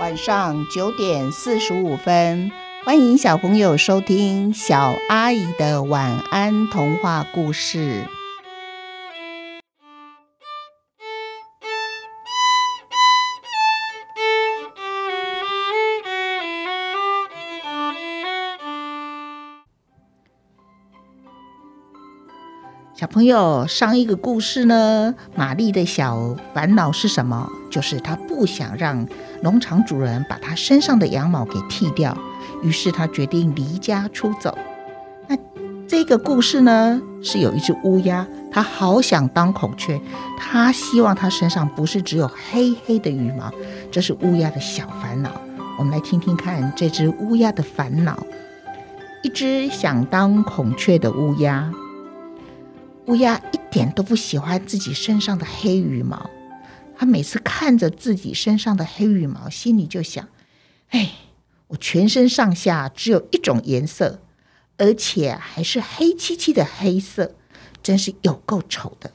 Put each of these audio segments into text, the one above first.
晚上九点四十五分，欢迎小朋友收听小阿姨的晚安童话故事。小朋友，上一个故事呢，玛丽的小烦恼是什么？就是他不想让农场主人把他身上的羊毛给剃掉，于是他决定离家出走。那这个故事呢，是有一只乌鸦，它好想当孔雀，它希望它身上不是只有黑黑的羽毛，这是乌鸦的小烦恼。我们来听听看这只乌鸦的烦恼。一只想当孔雀的乌鸦。乌鸦一点都不喜欢自己身上的黑羽毛，它每次看着自己身上的黑羽毛，心里就想：“哎，我全身上下只有一种颜色，而且还是黑漆漆的黑色，真是有够丑的。”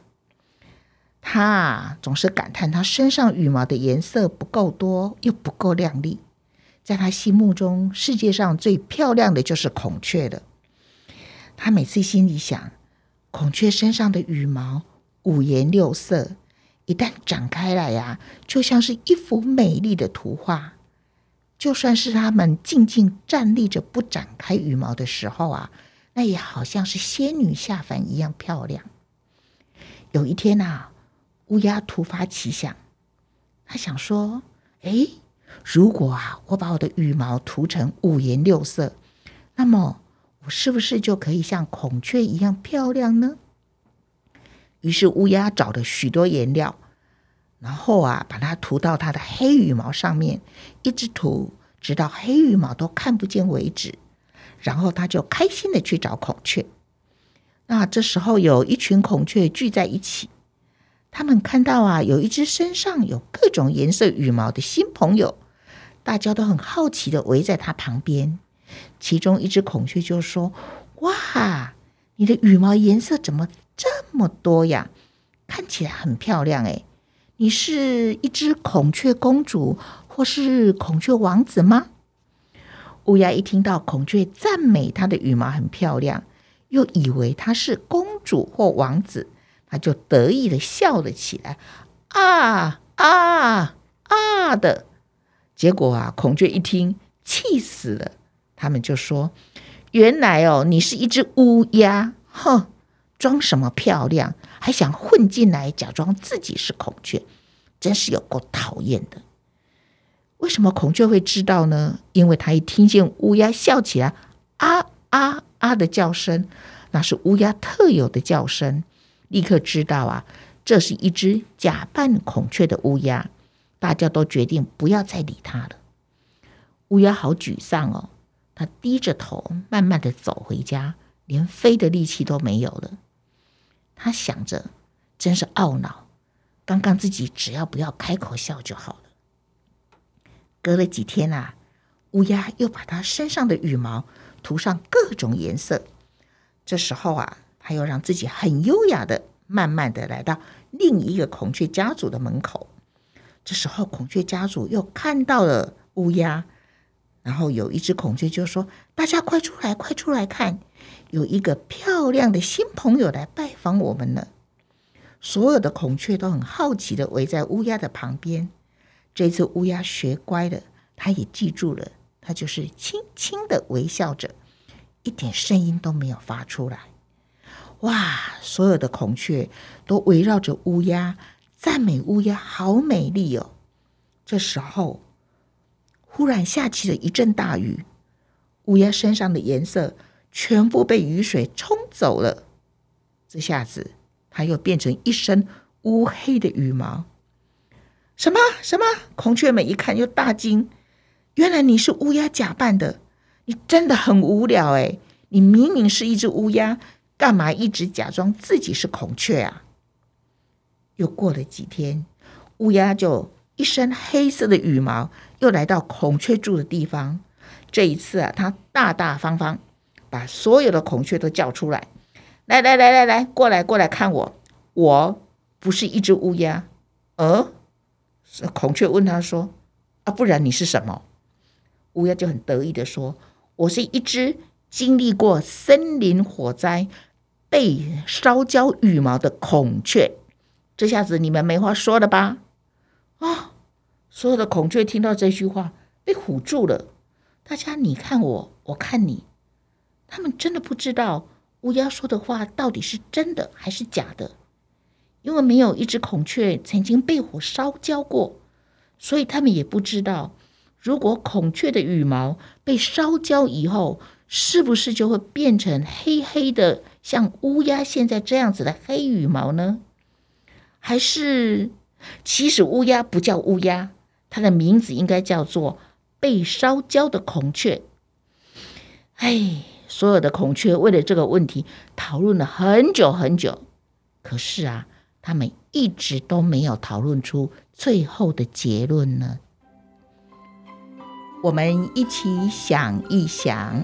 他总是感叹他身上羽毛的颜色不够多，又不够亮丽。在他心目中，世界上最漂亮的就是孔雀了。他每次心里想。孔雀身上的羽毛五颜六色，一旦展开来呀，就像是一幅美丽的图画。就算是它们静静站立着不展开羽毛的时候啊，那也好像是仙女下凡一样漂亮。有一天呐，乌鸦突发奇想，他想说：“哎，如果啊，我把我的羽毛涂成五颜六色，那么……”我是不是就可以像孔雀一样漂亮呢？于是乌鸦找了许多颜料，然后啊，把它涂到它的黑羽毛上面，一直涂，直到黑羽毛都看不见为止。然后他就开心的去找孔雀。那这时候有一群孔雀聚在一起，他们看到啊，有一只身上有各种颜色羽毛的新朋友，大家都很好奇的围在它旁边。其中一只孔雀就说：“哇，你的羽毛颜色怎么这么多呀？看起来很漂亮哎！你是一只孔雀公主，或是孔雀王子吗？”乌鸦一听到孔雀赞美它的羽毛很漂亮，又以为它是公主或王子，它就得意的笑了起来：“啊啊啊的！”结果啊，孔雀一听，气死了。他们就说：“原来哦，你是一只乌鸦，哼，装什么漂亮，还想混进来假装自己是孔雀，真是有够讨厌的。”为什么孔雀会知道呢？因为他一听见乌鸦笑起来，啊啊啊的叫声，那是乌鸦特有的叫声，立刻知道啊，这是一只假扮孔雀的乌鸦。大家都决定不要再理他了。乌鸦好沮丧哦。他低着头，慢慢的走回家，连飞的力气都没有了。他想着，真是懊恼，刚刚自己只要不要开口笑就好了。隔了几天啊，乌鸦又把它身上的羽毛涂上各种颜色。这时候啊，他又让自己很优雅的，慢慢的来到另一个孔雀家族的门口。这时候，孔雀家族又看到了乌鸦。然后有一只孔雀就说：“大家快出来，快出来看，有一个漂亮的新朋友来拜访我们了。”所有的孔雀都很好奇的围在乌鸦的旁边。这次乌鸦学乖了，它也记住了，它就是轻轻的微笑着，一点声音都没有发出来。哇！所有的孔雀都围绕着乌鸦，赞美乌鸦好美丽哦。这时候。忽然下起了一阵大雨，乌鸦身上的颜色全部被雨水冲走了。这下子，它又变成一身乌黑的羽毛。什么什么？孔雀们一看又大惊，原来你是乌鸦假扮的！你真的很无聊哎！你明明是一只乌鸦，干嘛一直假装自己是孔雀啊？又过了几天，乌鸦就一身黑色的羽毛。又来到孔雀住的地方，这一次啊，他大大方方把所有的孔雀都叫出来，来来来来来，过来过来看我，我不是一只乌鸦。呃，孔雀问他说：“啊，不然你是什么？”乌鸦就很得意的说：“我是一只经历过森林火灾、被烧焦羽毛的孔雀。”这下子你们没话说了吧？啊！所有的孔雀听到这句话，被唬住了。大家你看我，我看你，他们真的不知道乌鸦说的话到底是真的还是假的，因为没有一只孔雀曾经被火烧焦过，所以他们也不知道，如果孔雀的羽毛被烧焦以后，是不是就会变成黑黑的，像乌鸦现在这样子的黑羽毛呢？还是，其实乌鸦不叫乌鸦，它的名字应该叫做被烧焦的孔雀。哎，所有的孔雀为了这个问题讨论了很久很久，可是啊，他们一直都没有讨论出最后的结论呢。我们一起想一想，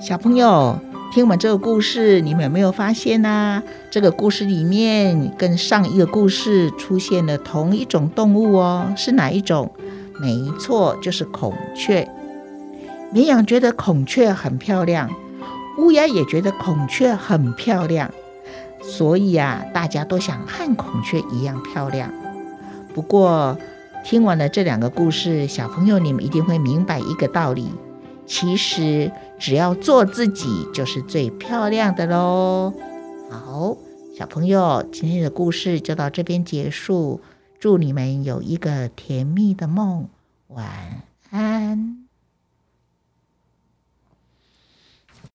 小朋友。听完这个故事，你们有没有发现呢？这个故事里面跟上一个故事出现了同一种动物哦，是哪一种？没错，就是孔雀。绵羊觉得孔雀很漂亮，乌鸦也觉得孔雀很漂亮，所以啊，大家都想和孔雀一样漂亮。不过，听完了这两个故事，小朋友你们一定会明白一个道理。其实只要做自己，就是最漂亮的喽。好，小朋友，今天的故事就到这边结束。祝你们有一个甜蜜的梦，晚安。